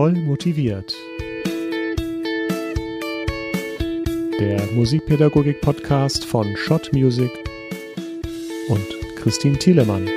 Voll motiviert. Der Musikpädagogik-Podcast von Schott Music und Christine Thielemann.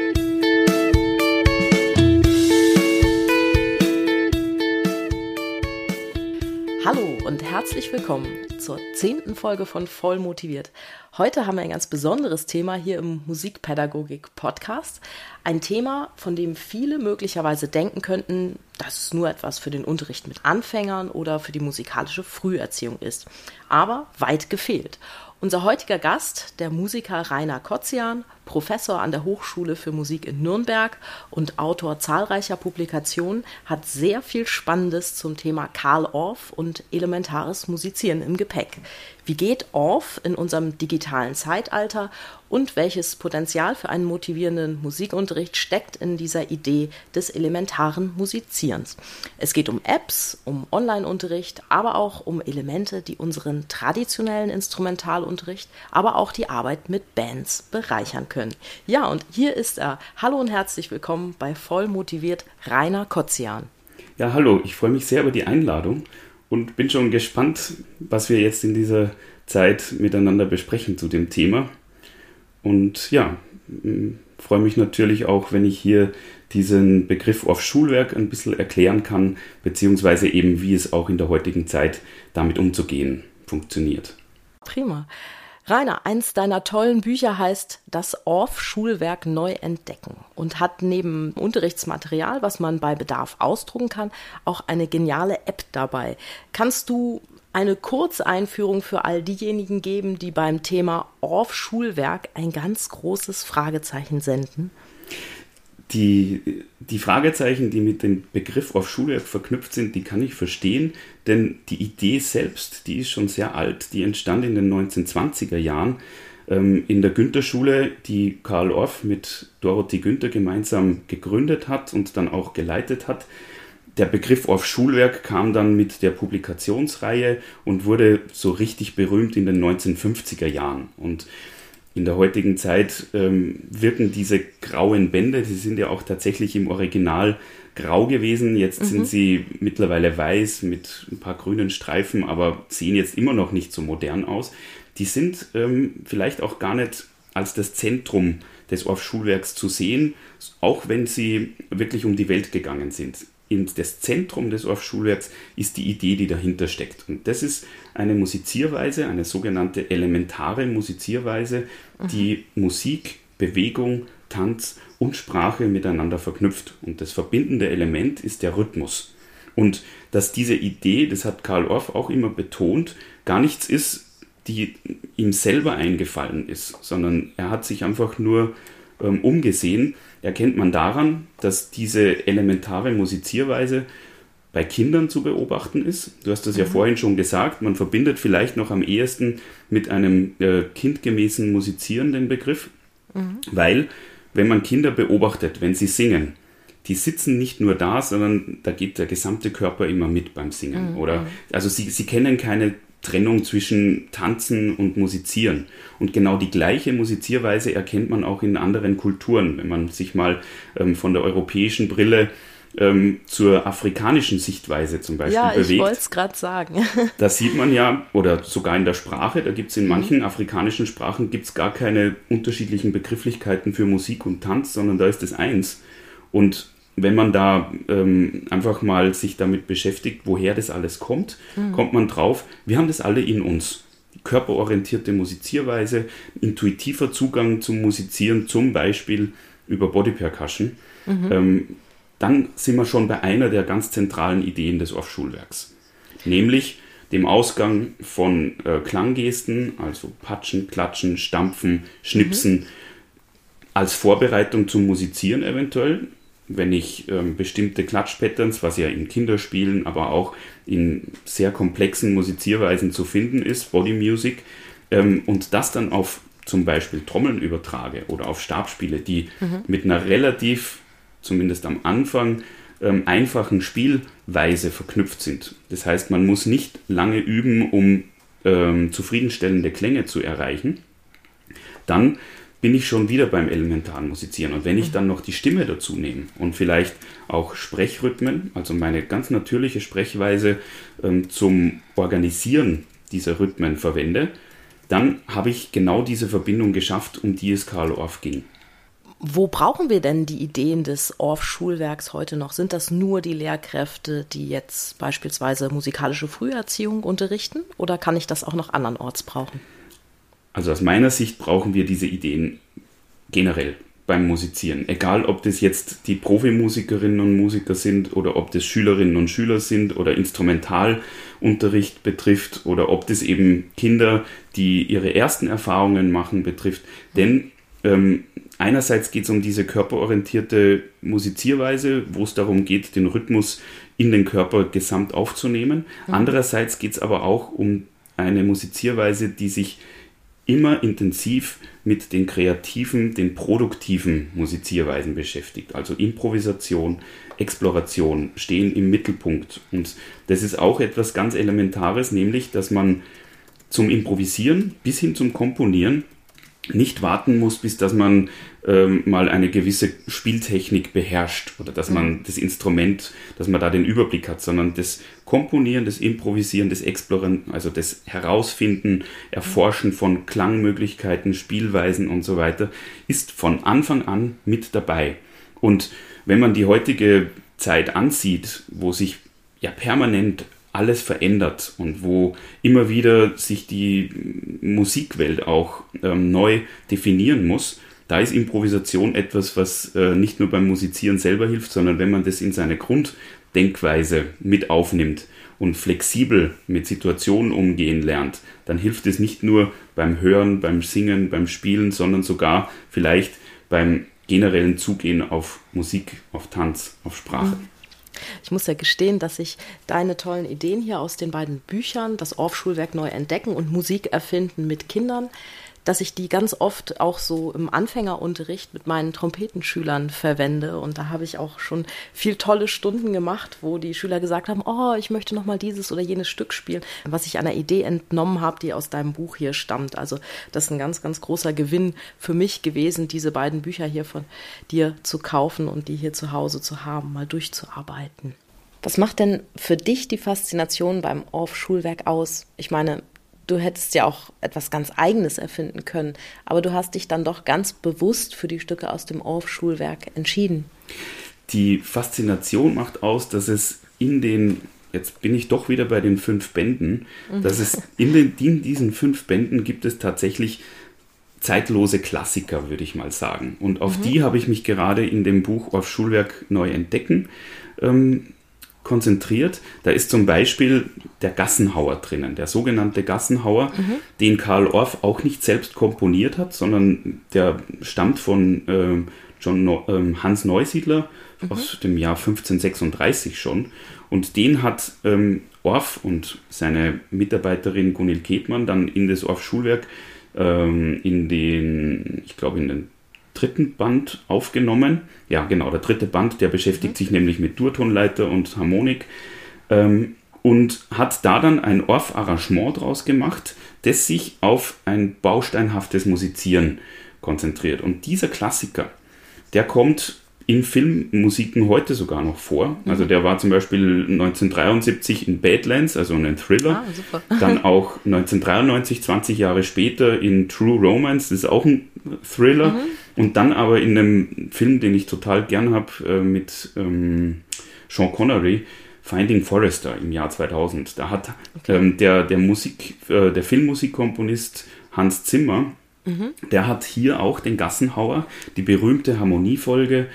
Hallo und herzlich willkommen zur zehnten Folge von Voll motiviert. Heute haben wir ein ganz besonderes Thema hier im Musikpädagogik-Podcast. Ein Thema, von dem viele möglicherweise denken könnten, dass es nur etwas für den Unterricht mit Anfängern oder für die musikalische Früherziehung ist. Aber weit gefehlt. Unser heutiger Gast, der Musiker Rainer Kotzian, Professor an der Hochschule für Musik in Nürnberg und Autor zahlreicher Publikationen, hat sehr viel Spannendes zum Thema Karl Orff und elementares Musizieren im Gepäck. Wie geht Orff in unserem digitalen Zeitalter und welches Potenzial für einen motivierenden Musikunterricht steckt in dieser Idee des elementaren Musizierens? Es geht um Apps, um Online-Unterricht, aber auch um Elemente, die unseren traditionellen Instrumentalunterricht, aber auch die Arbeit mit Bands bereichern können. Ja, und hier ist er. Hallo und herzlich willkommen bei Voll motiviert Rainer Kotzian. Ja, hallo, ich freue mich sehr über die Einladung und bin schon gespannt, was wir jetzt in dieser Zeit miteinander besprechen zu dem Thema. Und ja, freue mich natürlich auch, wenn ich hier diesen Begriff auf Schulwerk ein bisschen erklären kann, beziehungsweise eben, wie es auch in der heutigen Zeit damit umzugehen funktioniert. Prima. Rainer, eins deiner tollen Bücher heißt Das Orff-Schulwerk neu entdecken und hat neben Unterrichtsmaterial, was man bei Bedarf ausdrucken kann, auch eine geniale App dabei. Kannst du eine Kurzeinführung für all diejenigen geben, die beim Thema Orff-Schulwerk ein ganz großes Fragezeichen senden? Die, die Fragezeichen, die mit dem Begriff auf Schulwerk verknüpft sind, die kann ich verstehen, denn die Idee selbst, die ist schon sehr alt, die entstand in den 1920er Jahren ähm, in der Günther-Schule, die Karl Orff mit Dorothy Günther gemeinsam gegründet hat und dann auch geleitet hat. Der Begriff Orff Schulwerk kam dann mit der Publikationsreihe und wurde so richtig berühmt in den 1950er Jahren. Und in der heutigen Zeit ähm, wirken diese grauen Bände, die sind ja auch tatsächlich im Original grau gewesen. Jetzt mhm. sind sie mittlerweile weiß mit ein paar grünen Streifen, aber sehen jetzt immer noch nicht so modern aus. Die sind ähm, vielleicht auch gar nicht als das Zentrum des Orff-Schulwerks zu sehen, auch wenn sie wirklich um die Welt gegangen sind in das Zentrum des Orff-Schulwerks ist die Idee, die dahinter steckt. Und das ist eine Musizierweise, eine sogenannte elementare Musizierweise, mhm. die Musik, Bewegung, Tanz und Sprache miteinander verknüpft. Und das verbindende Element ist der Rhythmus. Und dass diese Idee, das hat Karl Orff auch immer betont, gar nichts ist, die ihm selber eingefallen ist, sondern er hat sich einfach nur ähm, umgesehen erkennt man daran, dass diese elementare Musizierweise bei Kindern zu beobachten ist. Du hast das ja mhm. vorhin schon gesagt, man verbindet vielleicht noch am ehesten mit einem äh, kindgemäßen Musizieren den Begriff, mhm. weil wenn man Kinder beobachtet, wenn sie singen, die sitzen nicht nur da, sondern da geht der gesamte Körper immer mit beim Singen. Mhm. Oder also sie, sie kennen keine Trennung zwischen Tanzen und Musizieren. Und genau die gleiche Musizierweise erkennt man auch in anderen Kulturen. Wenn man sich mal ähm, von der europäischen Brille ähm, zur afrikanischen Sichtweise zum Beispiel ja, bewegt. Ja, ich wollte es gerade sagen. da sieht man ja, oder sogar in der Sprache, da gibt es in mhm. manchen mhm. afrikanischen Sprachen gibt's gar keine unterschiedlichen Begrifflichkeiten für Musik und Tanz, sondern da ist es eins. Und wenn man da ähm, einfach mal sich damit beschäftigt, woher das alles kommt, mhm. kommt man drauf, wir haben das alle in uns. Körperorientierte Musizierweise, intuitiver Zugang zum Musizieren, zum Beispiel über Body Percussion. Mhm. Ähm, dann sind wir schon bei einer der ganz zentralen Ideen des Off-Schulwerks. Nämlich dem Ausgang von äh, Klanggesten, also Patschen, Klatschen, Stampfen, Schnipsen, mhm. als Vorbereitung zum Musizieren eventuell wenn ich ähm, bestimmte Klatschpatterns, was ja in Kinderspielen, aber auch in sehr komplexen Musizierweisen zu finden ist, Body Music, ähm, und das dann auf zum Beispiel Trommeln übertrage oder auf Stabspiele, die mhm. mit einer relativ, zumindest am Anfang, ähm, einfachen Spielweise verknüpft sind. Das heißt, man muss nicht lange üben, um ähm, zufriedenstellende Klänge zu erreichen. Dann bin ich schon wieder beim elementaren Musizieren. Und wenn ich dann noch die Stimme dazu nehme und vielleicht auch Sprechrhythmen, also meine ganz natürliche Sprechweise ähm, zum Organisieren dieser Rhythmen verwende, dann habe ich genau diese Verbindung geschafft, um die es Karl Orff ging. Wo brauchen wir denn die Ideen des Orff-Schulwerks heute noch? Sind das nur die Lehrkräfte, die jetzt beispielsweise musikalische Früherziehung unterrichten? Oder kann ich das auch noch andernorts brauchen? Also aus meiner Sicht brauchen wir diese Ideen generell beim Musizieren. Egal, ob das jetzt die Profimusikerinnen und Musiker sind oder ob das Schülerinnen und Schüler sind oder Instrumentalunterricht betrifft oder ob das eben Kinder, die ihre ersten Erfahrungen machen, betrifft. Denn ähm, einerseits geht es um diese körperorientierte Musizierweise, wo es darum geht, den Rhythmus in den Körper gesamt aufzunehmen. Mhm. Andererseits geht es aber auch um eine Musizierweise, die sich immer intensiv mit den kreativen, den produktiven Musizierweisen beschäftigt. Also Improvisation, Exploration stehen im Mittelpunkt. Und das ist auch etwas ganz Elementares, nämlich, dass man zum Improvisieren bis hin zum Komponieren nicht warten muss, bis dass man ähm, mal eine gewisse Spieltechnik beherrscht oder dass man mhm. das Instrument, dass man da den Überblick hat, sondern das Komponieren, das Improvisieren, das Exploren, also das Herausfinden, Erforschen von Klangmöglichkeiten, Spielweisen und so weiter, ist von Anfang an mit dabei. Und wenn man die heutige Zeit ansieht, wo sich ja permanent alles verändert und wo immer wieder sich die Musikwelt auch ähm, neu definieren muss, da ist Improvisation etwas, was äh, nicht nur beim Musizieren selber hilft, sondern wenn man das in seine Grunddenkweise mit aufnimmt und flexibel mit Situationen umgehen lernt, dann hilft es nicht nur beim Hören, beim Singen, beim Spielen, sondern sogar vielleicht beim generellen Zugehen auf Musik, auf Tanz, auf Sprache. Mhm. Ich muss ja gestehen, dass ich deine tollen Ideen hier aus den beiden Büchern, das Orff-Schulwerk neu entdecken und Musik erfinden mit Kindern, dass ich die ganz oft auch so im Anfängerunterricht mit meinen Trompetenschülern verwende. Und da habe ich auch schon viel tolle Stunden gemacht, wo die Schüler gesagt haben, oh, ich möchte noch mal dieses oder jenes Stück spielen, was ich einer Idee entnommen habe, die aus deinem Buch hier stammt. Also das ist ein ganz, ganz großer Gewinn für mich gewesen, diese beiden Bücher hier von dir zu kaufen und die hier zu Hause zu haben, mal durchzuarbeiten. Was macht denn für dich die Faszination beim Orff-Schulwerk aus? Ich meine, du hättest ja auch etwas ganz Eigenes erfinden können, aber du hast dich dann doch ganz bewusst für die Stücke aus dem Orff-Schulwerk entschieden. Die Faszination macht aus, dass es in den, jetzt bin ich doch wieder bei den fünf Bänden, mhm. dass es in, den, in diesen fünf Bänden gibt es tatsächlich zeitlose Klassiker, würde ich mal sagen. Und auf mhm. die habe ich mich gerade in dem Buch Orff Schulwerk neu entdecken ähm, konzentriert. Da ist zum Beispiel der Gassenhauer drinnen, der sogenannte Gassenhauer, mhm. den Karl Orff auch nicht selbst komponiert hat, sondern der stammt von äh, John no äh, Hans Neusiedler mhm. aus dem Jahr 1536 schon. Und den hat ähm, Orff und seine Mitarbeiterin Gunil Ketmann dann in das Orff Schulwerk ähm, in den, ich glaube in den dritten Band aufgenommen. Ja, genau, der dritte Band, der beschäftigt mhm. sich nämlich mit Durtonleiter und Harmonik ähm, und hat da dann ein Orff-Arrangement draus gemacht, das sich auf ein bausteinhaftes Musizieren konzentriert. Und dieser Klassiker, der kommt in Filmmusiken heute sogar noch vor. Mhm. Also der war zum Beispiel 1973 in Badlands, also ein Thriller. Ah, Dann auch 1993, 20 Jahre später in True Romance, das ist auch ein Thriller. Mhm. Und dann aber in einem Film, den ich total gern habe, äh, mit ähm, Sean Connery, Finding Forrester im Jahr 2000. Da hat okay. ähm, der, der Musik, äh, der Filmmusikkomponist Hans Zimmer Mhm. Der hat hier auch den Gassenhauer, die berühmte Harmoniefolge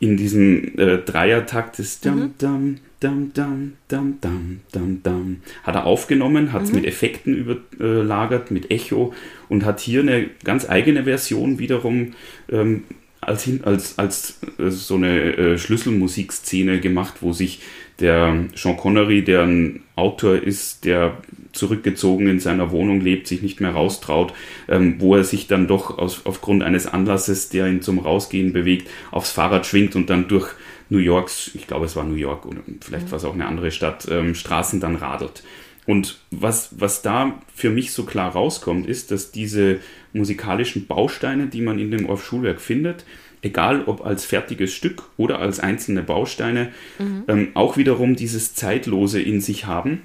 in diesem äh, Dreiertakt des mhm. dam, dam, dam, dam, dam, dam, dam, hat er aufgenommen, hat es mhm. mit Effekten überlagert, mit Echo und hat hier eine ganz eigene Version wiederum ähm, als, als, als äh, so eine äh, Schlüsselmusikszene gemacht, wo sich der Sean Connery, der ein Autor ist, der zurückgezogen in seiner Wohnung lebt, sich nicht mehr raustraut, ähm, wo er sich dann doch aus, aufgrund eines Anlasses, der ihn zum Rausgehen bewegt, aufs Fahrrad schwingt und dann durch New Yorks, ich glaube es war New York oder vielleicht mhm. war es auch eine andere Stadt, ähm, Straßen dann radelt. Und was, was da für mich so klar rauskommt, ist, dass diese musikalischen Bausteine, die man in dem Orff-Schulwerk findet, egal ob als fertiges Stück oder als einzelne Bausteine, mhm. ähm, auch wiederum dieses Zeitlose in sich haben.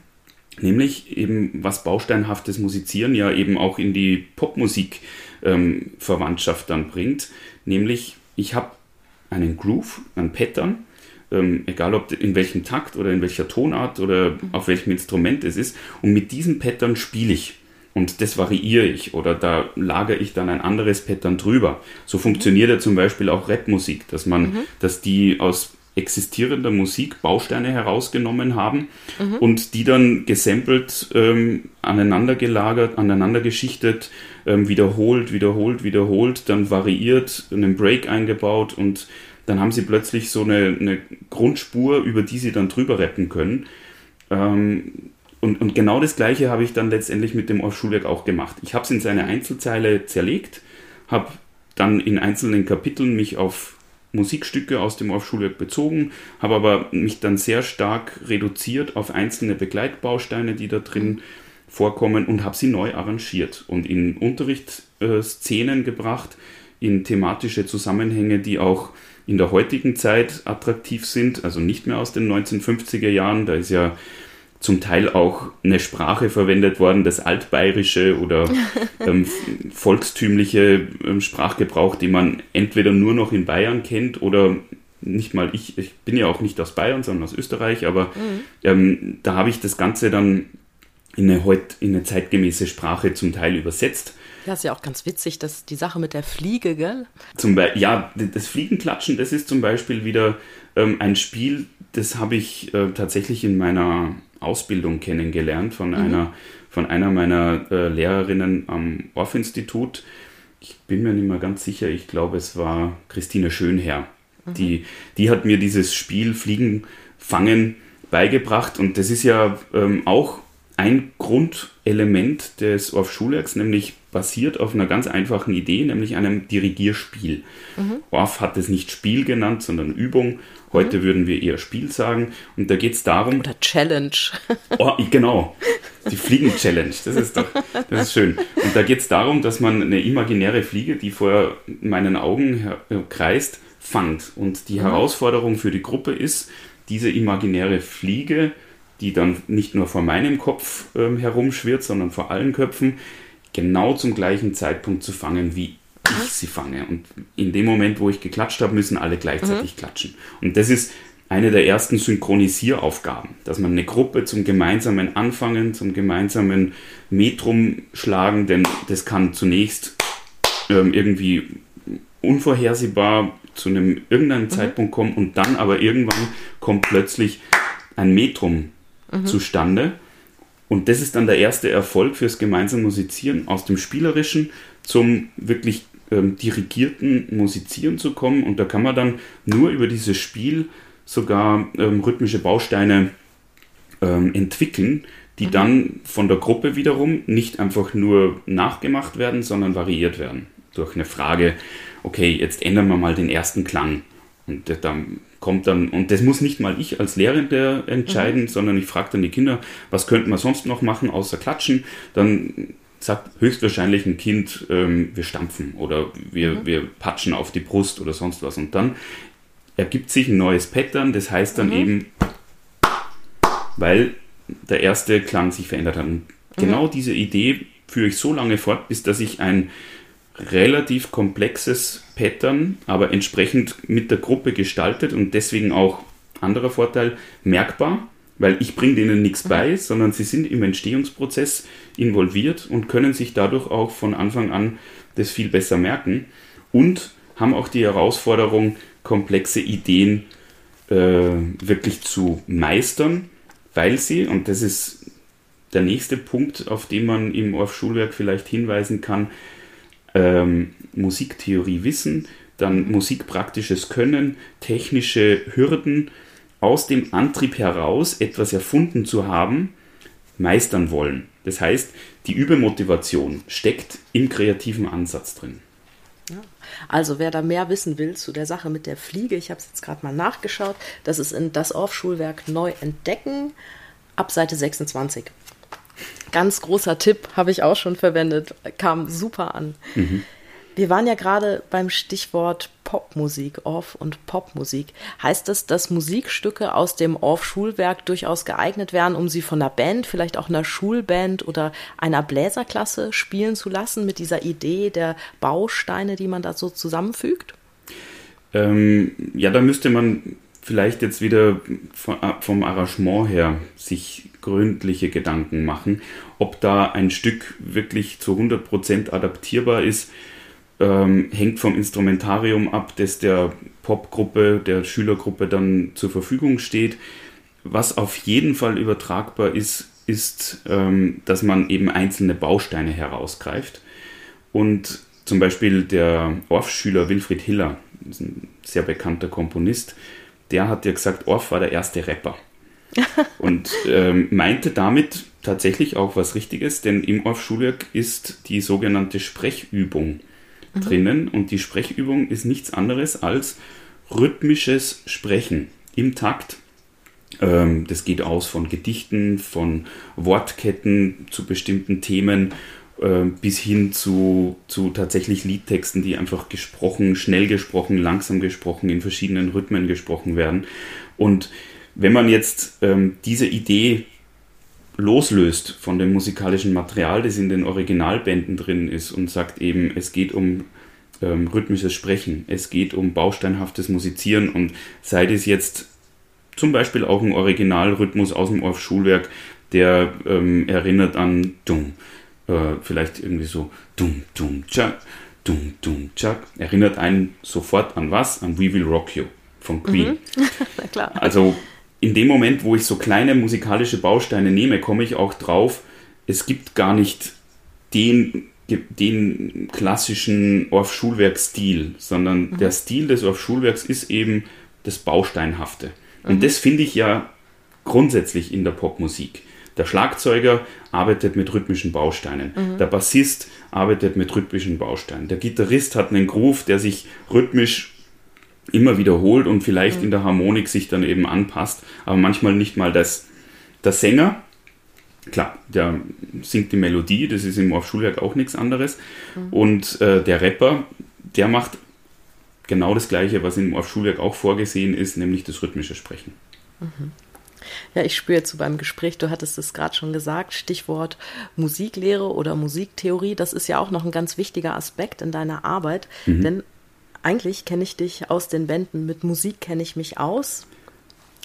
Nämlich eben, was bausteinhaftes Musizieren ja eben auch in die Popmusik-Verwandtschaft ähm, dann bringt. Nämlich, ich habe einen Groove, ein Pattern, ähm, egal ob in welchem Takt oder in welcher Tonart oder mhm. auf welchem Instrument es ist. Und mit diesem Pattern spiele ich. Und das variiere ich oder da lagere ich dann ein anderes Pattern drüber. So funktioniert ja zum Beispiel auch Rapmusik, dass man, mhm. dass die aus existierender Musik Bausteine herausgenommen haben mhm. und die dann gesampelt, ähm, aneinander gelagert, aneinander geschichtet, ähm, wiederholt, wiederholt, wiederholt, dann variiert, einen Break eingebaut und dann haben sie plötzlich so eine, eine Grundspur, über die sie dann drüber rappen können. Ähm, und, und genau das Gleiche habe ich dann letztendlich mit dem Orff-Schulwerk auch gemacht. Ich habe es in seine Einzelzeile zerlegt, habe dann in einzelnen Kapiteln mich auf Musikstücke aus dem Orff-Schulwerk bezogen, habe aber mich dann sehr stark reduziert auf einzelne Begleitbausteine, die da drin vorkommen und habe sie neu arrangiert und in Unterrichtsszenen gebracht, in thematische Zusammenhänge, die auch in der heutigen Zeit attraktiv sind, also nicht mehr aus den 1950er Jahren, da ist ja zum Teil auch eine Sprache verwendet worden, das Altbayerische oder ähm, volkstümliche ähm, Sprachgebrauch, die man entweder nur noch in Bayern kennt oder nicht mal ich, ich bin ja auch nicht aus Bayern, sondern aus Österreich, aber mhm. ähm, da habe ich das Ganze dann in eine, heut, in eine zeitgemäße Sprache zum Teil übersetzt. Ja, ist ja auch ganz witzig, dass die Sache mit der Fliege, gell? Zum Be ja, das Fliegenklatschen, das ist zum Beispiel wieder ähm, ein Spiel, das habe ich äh, tatsächlich in meiner Ausbildung kennengelernt von mhm. einer von einer meiner äh, Lehrerinnen am Orff-Institut. Ich bin mir nicht mehr ganz sicher, ich glaube, es war Christine Schönherr. Mhm. Die, die hat mir dieses Spiel Fliegen fangen beigebracht und das ist ja ähm, auch ein Grundelement des Orff-Schulwerks, nämlich basiert auf einer ganz einfachen Idee, nämlich einem Dirigierspiel. Mhm. Orff hat es nicht Spiel genannt, sondern Übung. Heute mhm. würden wir eher Spiel sagen. Und da geht es darum. Oder Challenge. Oh, genau. Die Fliegen-Challenge. Das ist doch, das ist schön. Und da geht es darum, dass man eine imaginäre Fliege, die vor meinen Augen äh, kreist, fangt. Und die mhm. Herausforderung für die Gruppe ist, diese imaginäre Fliege, die dann nicht nur vor meinem Kopf ähm, herumschwirrt, sondern vor allen Köpfen, genau zum gleichen Zeitpunkt zu fangen, wie ich sie fange. Und in dem Moment, wo ich geklatscht habe, müssen alle gleichzeitig mhm. klatschen. Und das ist eine der ersten Synchronisieraufgaben, dass man eine Gruppe zum gemeinsamen Anfangen, zum gemeinsamen Metrum schlagen, denn das kann zunächst ähm, irgendwie unvorhersehbar zu einem irgendeinem mhm. Zeitpunkt kommen und dann aber irgendwann kommt plötzlich ein Metrum mhm. zustande. Und das ist dann der erste Erfolg fürs gemeinsame Musizieren aus dem Spielerischen zum wirklich ähm, dirigierten Musizieren zu kommen. Und da kann man dann nur über dieses Spiel sogar ähm, rhythmische Bausteine ähm, entwickeln, die mhm. dann von der Gruppe wiederum nicht einfach nur nachgemacht werden, sondern variiert werden. Durch eine Frage, okay, jetzt ändern wir mal den ersten Klang. Und dann kommt dann, und das muss nicht mal ich als Lehrende entscheiden, mhm. sondern ich frage dann die Kinder, was könnten wir sonst noch machen, außer klatschen? Dann sagt höchstwahrscheinlich ein Kind, ähm, wir stampfen oder wir, mhm. wir patschen auf die Brust oder sonst was. Und dann ergibt sich ein neues Pattern, das heißt dann mhm. eben, weil der erste Klang sich verändert hat. Und mhm. genau diese Idee führe ich so lange fort, bis dass ich ein relativ komplexes Pattern, aber entsprechend mit der Gruppe gestaltet und deswegen auch anderer Vorteil merkbar weil ich bringe denen nichts bei, sondern sie sind im Entstehungsprozess involviert und können sich dadurch auch von Anfang an das viel besser merken und haben auch die Herausforderung, komplexe Ideen äh, wirklich zu meistern, weil sie, und das ist der nächste Punkt, auf den man im Orff-Schulwerk vielleicht hinweisen kann, ähm, Musiktheorie wissen, dann musikpraktisches Können, technische Hürden, aus dem Antrieb heraus, etwas erfunden zu haben, meistern wollen. Das heißt, die Übermotivation steckt im kreativen Ansatz drin. Also wer da mehr wissen will zu der Sache mit der Fliege, ich habe es jetzt gerade mal nachgeschaut, das ist in das Orff-Schulwerk neu entdecken ab Seite 26. Ganz großer Tipp, habe ich auch schon verwendet, kam super an. Mhm. Wir waren ja gerade beim Stichwort Popmusik, Orff und Popmusik. Heißt das, dass Musikstücke aus dem Orff-Schulwerk durchaus geeignet wären, um sie von einer Band, vielleicht auch einer Schulband oder einer Bläserklasse spielen zu lassen, mit dieser Idee der Bausteine, die man da so zusammenfügt? Ähm, ja, da müsste man vielleicht jetzt wieder vom Arrangement her sich gründliche Gedanken machen, ob da ein Stück wirklich zu 100% adaptierbar ist ähm, hängt vom Instrumentarium ab, das der Popgruppe, der Schülergruppe dann zur Verfügung steht. Was auf jeden Fall übertragbar ist, ist, ähm, dass man eben einzelne Bausteine herausgreift. Und zum Beispiel der Orff-Schüler Wilfried Hiller, ein sehr bekannter Komponist, der hat ja gesagt, Orff war der erste Rapper. und ähm, meinte damit tatsächlich auch was Richtiges, denn im Orff-Schulwerk ist die sogenannte Sprechübung mhm. drinnen und die Sprechübung ist nichts anderes als rhythmisches Sprechen im Takt. Ähm, das geht aus von Gedichten, von Wortketten zu bestimmten Themen bis hin zu, zu tatsächlich Liedtexten, die einfach gesprochen, schnell gesprochen, langsam gesprochen, in verschiedenen Rhythmen gesprochen werden. Und wenn man jetzt ähm, diese Idee loslöst von dem musikalischen Material, das in den Originalbänden drin ist und sagt eben, es geht um ähm, rhythmisches Sprechen, es geht um bausteinhaftes Musizieren und sei das jetzt zum Beispiel auch ein Originalrhythmus aus dem Orff-Schulwerk, der ähm, erinnert an Dumm, äh, vielleicht irgendwie so Dumm, Dumm, Tschak, Dumm, Dumm, Tschak, erinnert einen sofort an was? An We Will Rock You von Queen. Mhm. Na klar. Also in dem Moment, wo ich so kleine musikalische Bausteine nehme, komme ich auch drauf, es gibt gar nicht den, den klassischen Orff-Schulwerk-Stil, sondern mhm. der Stil des Orff-Schulwerks ist eben das Bausteinhafte. Und mhm. das finde ich ja grundsätzlich in der Popmusik. Der Schlagzeuger arbeitet mit rhythmischen Bausteinen. Mhm. Der Bassist arbeitet mit rhythmischen Bausteinen. Der Gitarrist hat einen Groove, der sich rhythmisch immer wiederholt und vielleicht mhm. in der Harmonik sich dann eben anpasst, aber manchmal nicht mal das. Der Sänger, klar, der singt die Melodie, das ist im Orff-Schulwerk auch nichts anderes. Mhm. Und äh, der Rapper, der macht genau das Gleiche, was im Orff-Schulwerk auch vorgesehen ist, nämlich das rhythmische Sprechen. Mhm. Ja, ich spüre jetzt so beim Gespräch, du hattest es gerade schon gesagt, Stichwort Musiklehre oder Musiktheorie, das ist ja auch noch ein ganz wichtiger Aspekt in deiner Arbeit, mhm. denn eigentlich kenne ich dich aus den Bänden. Mit Musik kenne ich mich aus.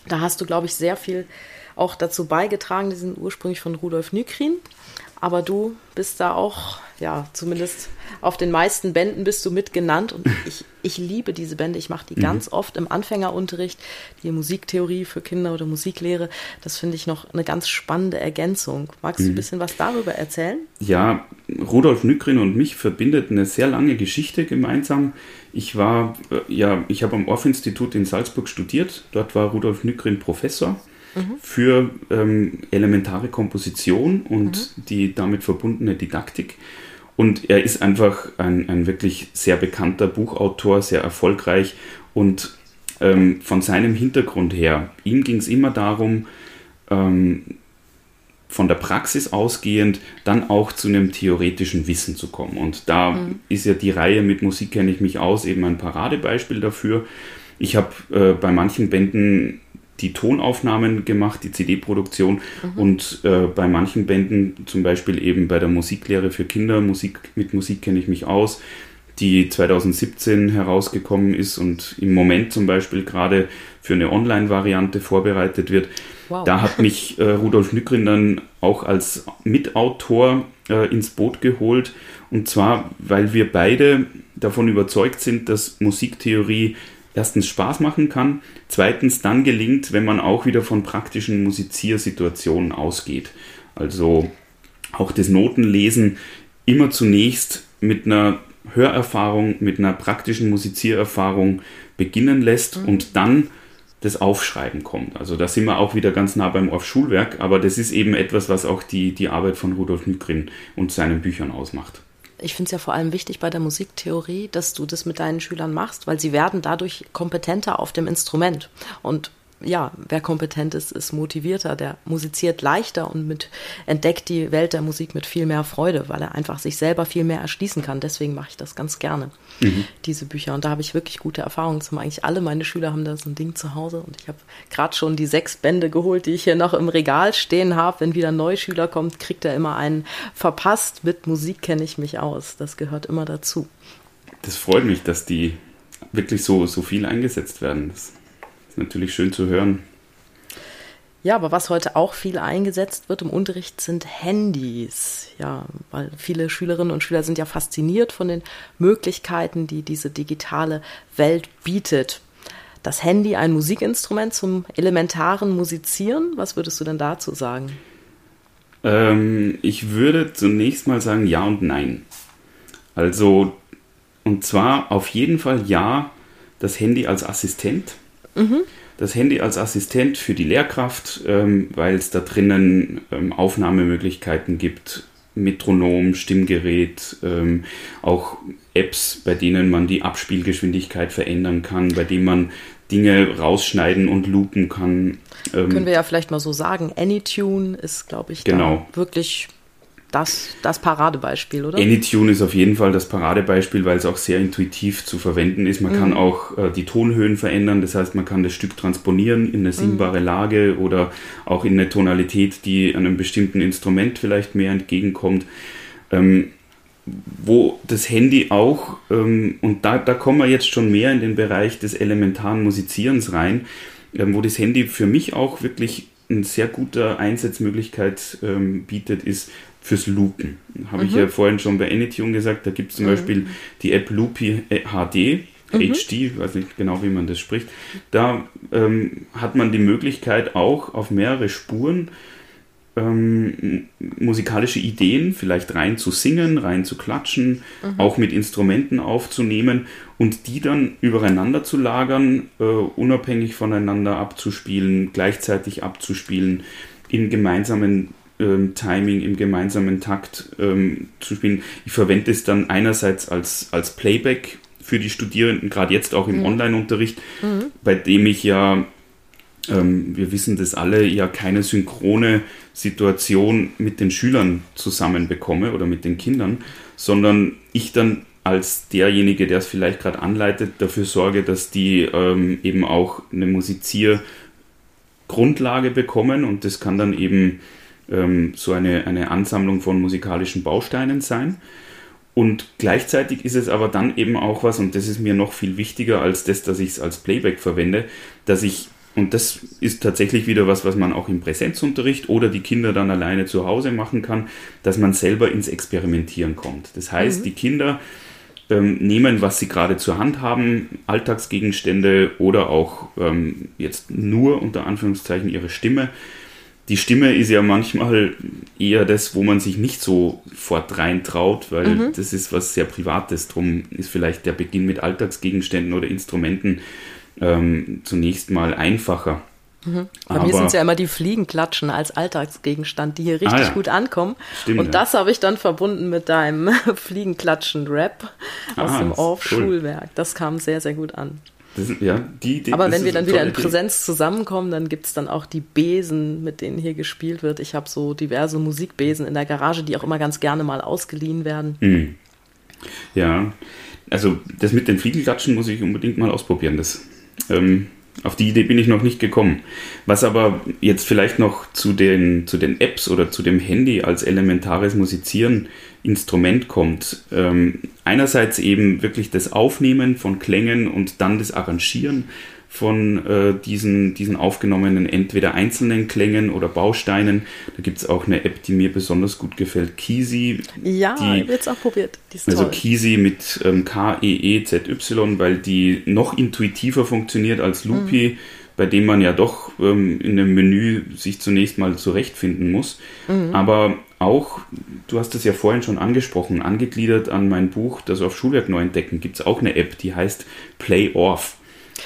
Da hast du, glaube ich, sehr viel auch dazu beigetragen. Die sind ursprünglich von Rudolf Nykrin. Aber du bist da auch, ja, zumindest auf den meisten Bänden bist du mitgenannt. Und ich, ich liebe diese Bände. Ich mache die mhm. ganz oft im Anfängerunterricht, die Musiktheorie für Kinder oder Musiklehre. Das finde ich noch eine ganz spannende Ergänzung. Magst mhm. du ein bisschen was darüber erzählen? Ja, Rudolf Nykrin und mich verbindet eine sehr lange Geschichte gemeinsam. Ich war, äh, ja, ich habe am Orff-Institut in Salzburg studiert. Dort war Rudolf Nykrin Professor mhm. für ähm, elementare Komposition und mhm. die damit verbundene Didaktik. Und er ist einfach ein, ein wirklich sehr bekannter Buchautor, sehr erfolgreich und ähm, von seinem Hintergrund her, ihm ging es immer darum, ähm, von der Praxis ausgehend dann auch zu einem theoretischen Wissen zu kommen. Und da mhm. ist ja die Reihe mit Musik kenne ich mich aus eben ein Paradebeispiel dafür. Ich habe äh, bei manchen Bänden die Tonaufnahmen gemacht, die CD-Produktion mhm. und äh, bei manchen Bänden, zum Beispiel eben bei der Musiklehre für Kinder, Musik, mit Musik kenne ich mich aus, die 2017 herausgekommen ist und im Moment zum Beispiel gerade für eine Online-Variante vorbereitet wird. Wow. Da hat mich äh, Rudolf Nückrin dann auch als Mitautor äh, ins Boot geholt. Und zwar, weil wir beide davon überzeugt sind, dass Musiktheorie erstens Spaß machen kann, zweitens dann gelingt, wenn man auch wieder von praktischen Musiziersituationen ausgeht. Also auch das Notenlesen immer zunächst mit einer Hörerfahrung, mit einer praktischen Musiziererfahrung beginnen lässt mhm. und dann das Aufschreiben kommt. Also da sind wir auch wieder ganz nah beim Orff-Schulwerk, aber das ist eben etwas, was auch die, die Arbeit von Rudolf Nykrin und seinen Büchern ausmacht ich finde es ja vor allem wichtig bei der Musiktheorie, dass du das mit deinen Schülern machst, weil sie werden dadurch kompetenter auf dem Instrument. Und ja, wer kompetent ist, ist motivierter, der musiziert leichter und mit, entdeckt die Welt der Musik mit viel mehr Freude, weil er einfach sich selber viel mehr erschließen kann. Deswegen mache ich das ganz gerne, mhm. diese Bücher. Und da habe ich wirklich gute Erfahrungen zum Eigentlich alle meine Schüler haben da so ein Ding zu Hause und ich habe gerade schon die sechs Bände geholt, die ich hier noch im Regal stehen habe. Wenn wieder ein Neuschüler kommt, kriegt er immer einen verpasst. Mit Musik kenne ich mich aus. Das gehört immer dazu. Das freut mich, dass die wirklich so, so viel eingesetzt werden. Das natürlich schön zu hören. Ja, aber was heute auch viel eingesetzt wird im Unterricht sind Handys. Ja, weil viele Schülerinnen und Schüler sind ja fasziniert von den Möglichkeiten, die diese digitale Welt bietet. Das Handy ein Musikinstrument zum elementaren Musizieren? Was würdest du denn dazu sagen? Ähm, ich würde zunächst mal sagen ja und nein. Also und zwar auf jeden Fall ja, das Handy als Assistent. Mhm. Das Handy als Assistent für die Lehrkraft, ähm, weil es da drinnen ähm, Aufnahmemöglichkeiten gibt, Metronom, Stimmgerät, ähm, auch Apps, bei denen man die Abspielgeschwindigkeit verändern kann, bei denen man Dinge rausschneiden und loopen kann. Ähm, Können wir ja vielleicht mal so sagen, Anytune ist, glaube ich, genau. wirklich das, das Paradebeispiel, oder? Anytune ist auf jeden Fall das Paradebeispiel, weil es auch sehr intuitiv zu verwenden ist. Man mhm. kann auch äh, die Tonhöhen verändern, das heißt, man kann das Stück transponieren in eine singbare mhm. Lage oder auch in eine Tonalität, die einem bestimmten Instrument vielleicht mehr entgegenkommt. Ähm, wo das Handy auch, ähm, und da, da kommen wir jetzt schon mehr in den Bereich des elementaren Musizierens rein, ähm, wo das Handy für mich auch wirklich eine sehr gute Einsatzmöglichkeit ähm, bietet, ist fürs Loopen. Habe mhm. ich ja vorhin schon bei Anytune gesagt, da gibt es zum mhm. Beispiel die App Loopy HD, mhm. HD, weiß nicht genau, wie man das spricht. Da ähm, hat man die Möglichkeit auch auf mehrere Spuren ähm, musikalische Ideen vielleicht rein zu singen, rein zu klatschen, mhm. auch mit Instrumenten aufzunehmen und die dann übereinander zu lagern, äh, unabhängig voneinander abzuspielen, gleichzeitig abzuspielen in gemeinsamen ähm, Timing im gemeinsamen Takt ähm, zu spielen. Ich verwende es dann einerseits als, als Playback für die Studierenden, gerade jetzt auch im mhm. Online-Unterricht, mhm. bei dem ich ja, ähm, wir wissen das alle, ja keine synchrone Situation mit den Schülern zusammenbekomme oder mit den Kindern, sondern ich dann als derjenige, der es vielleicht gerade anleitet, dafür sorge, dass die ähm, eben auch eine Musiziergrundlage bekommen und das kann dann eben ähm, so eine, eine Ansammlung von musikalischen Bausteinen sein. Und gleichzeitig ist es aber dann eben auch was, und das ist mir noch viel wichtiger als das, dass ich es als Playback verwende, dass ich, und das ist tatsächlich wieder was, was man auch im Präsenzunterricht oder die Kinder dann alleine zu Hause machen kann, dass man selber ins Experimentieren kommt. Das heißt, mhm. die Kinder ähm, nehmen, was sie gerade zur Hand haben, Alltagsgegenstände oder auch ähm, jetzt nur unter Anführungszeichen ihre Stimme die Stimme ist ja manchmal eher das, wo man sich nicht so fort reintraut, weil mhm. das ist was sehr Privates. Drum ist vielleicht der Beginn mit Alltagsgegenständen oder Instrumenten ähm, zunächst mal einfacher. Mhm. Bei Aber, mir sind es ja immer die Fliegenklatschen als Alltagsgegenstand, die hier richtig ah ja. gut ankommen. Stimmt, und ja. das habe ich dann verbunden mit deinem Fliegenklatschen-Rap aus ah, dem Orff-Schulwerk. Cool. Das kam sehr, sehr gut an. Das, ja, die, die, Aber wenn wir dann wieder in Präsenz zusammenkommen, dann gibt es dann auch die Besen, mit denen hier gespielt wird. Ich habe so diverse Musikbesen in der Garage, die auch immer ganz gerne mal ausgeliehen werden. Mhm. Ja, also das mit den Fliegelklatschen muss ich unbedingt mal ausprobieren. Das, ähm, auf die Idee bin ich noch nicht gekommen. Was aber jetzt vielleicht noch zu den, zu den Apps oder zu dem Handy als elementares Musizieren Instrument kommt. Ähm, einerseits eben wirklich das Aufnehmen von Klängen und dann das Arrangieren von äh, diesen, diesen aufgenommenen entweder einzelnen Klängen oder Bausteinen. Da gibt es auch eine App, die mir besonders gut gefällt, Kisi. Ja, die, ich es auch probiert. also toll. Kisi mit ähm, K-E-E-Z-Y, weil die noch intuitiver funktioniert als Loopy. Mhm bei dem man ja doch ähm, in einem Menü sich zunächst mal zurechtfinden muss. Mhm. Aber auch, du hast es ja vorhin schon angesprochen, angegliedert an mein Buch, das auf Schulwerk neu entdecken, gibt es auch eine App, die heißt Play Off.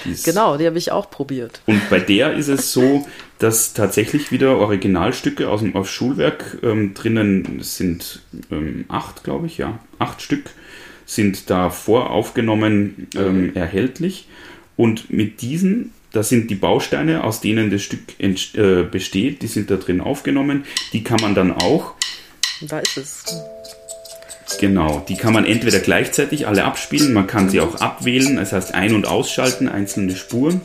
Die genau, die habe ich auch probiert. Und bei der ist es so, dass tatsächlich wieder Originalstücke aus dem auf Schulwerk ähm, drinnen sind ähm, acht, glaube ich, ja, acht Stück sind da voraufgenommen ähm, mhm. erhältlich. Und mit diesen da sind die Bausteine, aus denen das Stück äh, besteht, die sind da drin aufgenommen. Die kann man dann auch. Da ist es. Genau, die kann man entweder gleichzeitig alle abspielen, man kann sie auch abwählen, das heißt ein- und ausschalten, einzelne Spuren.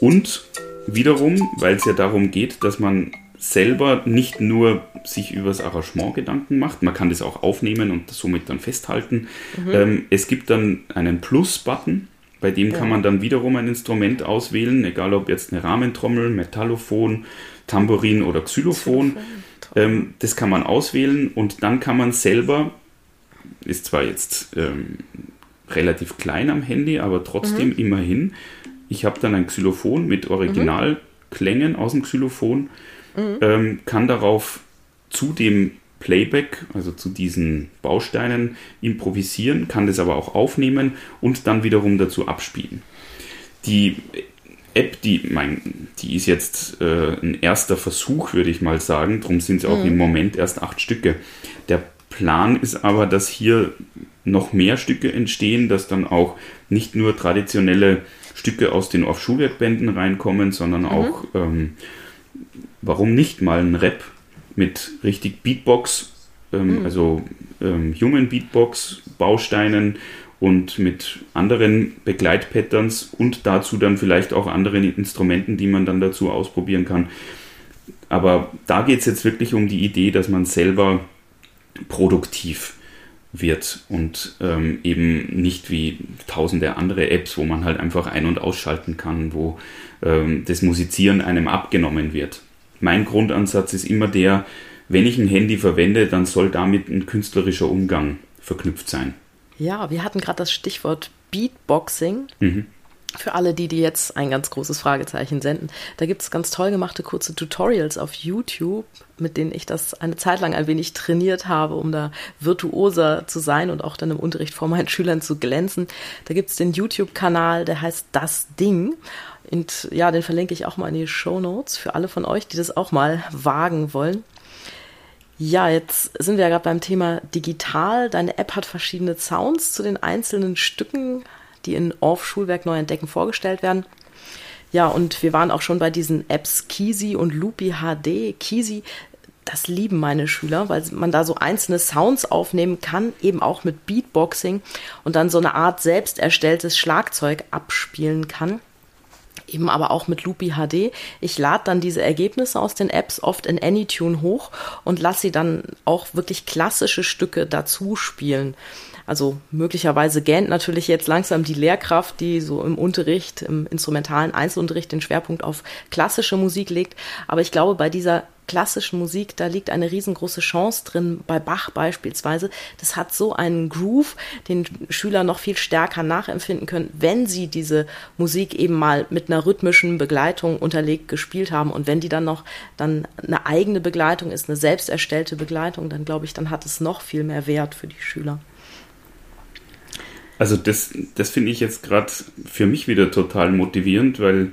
Und wiederum, weil es ja darum geht, dass man selber nicht nur sich über das Arrangement Gedanken macht, man kann das auch aufnehmen und somit dann festhalten. Mhm. Ähm, es gibt dann einen Plus-Button, bei dem ja. kann man dann wiederum ein Instrument auswählen, egal ob jetzt eine Rahmentrommel, Metallophon, Tambourin oder Xylophon. Ähm, das kann man auswählen und dann kann man selber, ist zwar jetzt ähm, relativ klein am Handy, aber trotzdem mhm. immerhin, ich habe dann ein Xylophon mit Originalklängen aus dem Xylophon mhm. ähm, kann darauf zu dem Playback, also zu diesen Bausteinen, improvisieren, kann das aber auch aufnehmen und dann wiederum dazu abspielen. Die App, die, mein, die ist jetzt äh, ein erster Versuch, würde ich mal sagen. Darum sind es auch mhm. im Moment erst acht Stücke. Der Plan ist aber, dass hier noch mehr Stücke entstehen, dass dann auch nicht nur traditionelle Stücke aus den Off-Schulwerkbänden reinkommen, sondern mhm. auch ähm, warum nicht mal ein Rap mit richtig Beatbox, ähm, mhm. also ähm, Human Beatbox, Bausteinen und mit anderen Begleitpatterns und dazu dann vielleicht auch anderen Instrumenten, die man dann dazu ausprobieren kann. Aber da geht es jetzt wirklich um die Idee, dass man selber produktiv wird und ähm, eben nicht wie tausende andere Apps, wo man halt einfach ein- und ausschalten kann, wo ähm, das Musizieren einem abgenommen wird mein Grundansatz ist immer der, wenn ich ein Handy verwende, dann soll damit ein künstlerischer Umgang verknüpft sein. Ja, wir hatten gerade das Stichwort Beatboxing. Mhm. Für alle, die, die jetzt ein ganz großes Fragezeichen senden, da gibt es ganz toll gemachte kurze Tutorials auf YouTube, mit denen ich das eine Zeit lang ein wenig trainiert habe, um da virtuoser zu sein und auch dann im Unterricht vor meinen Schülern zu glänzen. Da gibt es den YouTube-Kanal, der heißt Das Ding. Und ja, den verlinke ich auch mal in die Show Notes für alle von euch, die das auch mal wagen wollen. Ja, jetzt sind wir ja gerade beim Thema digital. Deine App hat verschiedene Sounds zu den einzelnen Stücken, die in Orff Schulwerk neu entdecken vorgestellt werden. Ja, und wir waren auch schon bei diesen Apps Kisi und Loopy HD. Kisi, das lieben meine Schüler, weil man da so einzelne Sounds aufnehmen kann, eben auch mit Beatboxing und dann so eine Art selbst erstelltes Schlagzeug abspielen kann eben aber auch mit Loopy HD. Ich lade dann diese Ergebnisse aus den Apps oft in AnyTune hoch und lasse sie dann auch wirklich klassische Stücke dazu spielen. Also möglicherweise gähnt natürlich jetzt langsam die Lehrkraft, die so im Unterricht, im instrumentalen Einzelunterricht den Schwerpunkt auf klassische Musik legt. Aber ich glaube, bei dieser klassischen Musik, da liegt eine riesengroße Chance drin, bei Bach beispielsweise. Das hat so einen Groove, den Schüler noch viel stärker nachempfinden können, wenn sie diese Musik eben mal mit einer rhythmischen Begleitung unterlegt gespielt haben. Und wenn die dann noch dann eine eigene Begleitung ist, eine selbst erstellte Begleitung, dann glaube ich, dann hat es noch viel mehr Wert für die Schüler. Also das, das finde ich jetzt gerade für mich wieder total motivierend, weil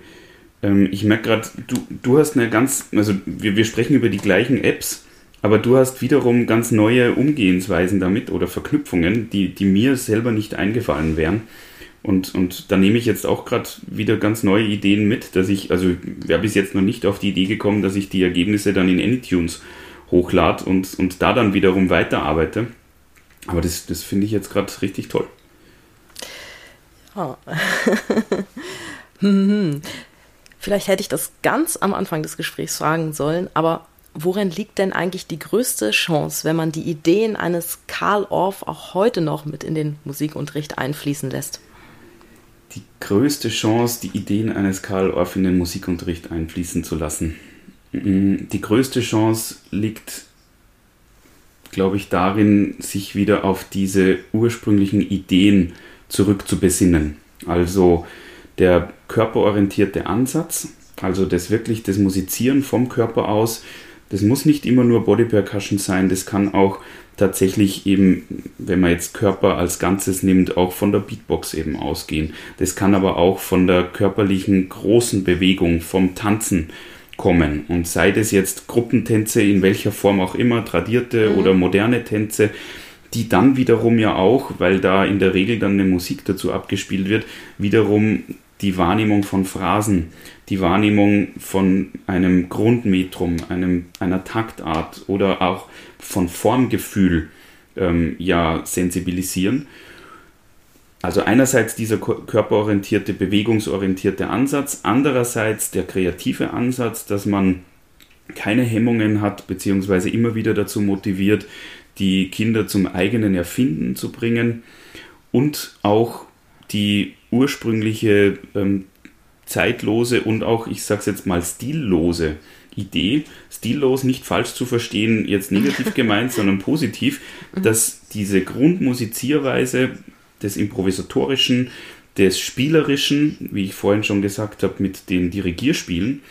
ähm, ich merke gerade, du, du hast eine ganz, also wir, wir sprechen über die gleichen Apps, aber du hast wiederum ganz neue Umgehensweisen damit oder Verknüpfungen, die, die mir selber nicht eingefallen wären. Und, und da nehme ich jetzt auch gerade wieder ganz neue Ideen mit, dass ich, also wäre bis jetzt noch nicht auf die Idee gekommen, dass ich die Ergebnisse dann in Anytunes hochlade und, und da dann wiederum weiterarbeite. Aber das, das finde ich jetzt gerade richtig toll. Ja. Vielleicht hätte ich das ganz am Anfang des Gesprächs fragen sollen, aber worin liegt denn eigentlich die größte Chance, wenn man die Ideen eines Karl Orff auch heute noch mit in den Musikunterricht einfließen lässt? Die größte Chance, die Ideen eines Karl Orff in den Musikunterricht einfließen zu lassen. Mm, die größte Chance liegt, glaube ich, darin, sich wieder auf diese ursprünglichen Ideen zurückzubesinnen. Also der körperorientierte Ansatz, also das wirklich das Musizieren vom Körper aus, das muss nicht immer nur Body Percussion sein, das kann auch tatsächlich eben, wenn man jetzt Körper als Ganzes nimmt, auch von der Beatbox eben ausgehen. Das kann aber auch von der körperlichen großen Bewegung, vom Tanzen kommen. Und sei das jetzt Gruppentänze in welcher Form auch immer, tradierte mhm. oder moderne Tänze, die dann wiederum ja auch, weil da in der Regel dann eine Musik dazu abgespielt wird, wiederum die Wahrnehmung von Phrasen, die Wahrnehmung von einem Grundmetrum, einem, einer Taktart oder auch von Formgefühl ähm, ja sensibilisieren. Also einerseits dieser körperorientierte, bewegungsorientierte Ansatz, andererseits der kreative Ansatz, dass man keine Hemmungen hat, beziehungsweise immer wieder dazu motiviert, die Kinder zum eigenen Erfinden zu bringen und auch die ursprüngliche ähm, zeitlose und auch, ich sag's jetzt mal, stillose Idee, stillos nicht falsch zu verstehen, jetzt negativ gemeint, sondern positiv, dass diese Grundmusizierweise des Improvisatorischen, des Spielerischen, wie ich vorhin schon gesagt habe, mit den Dirigierspielen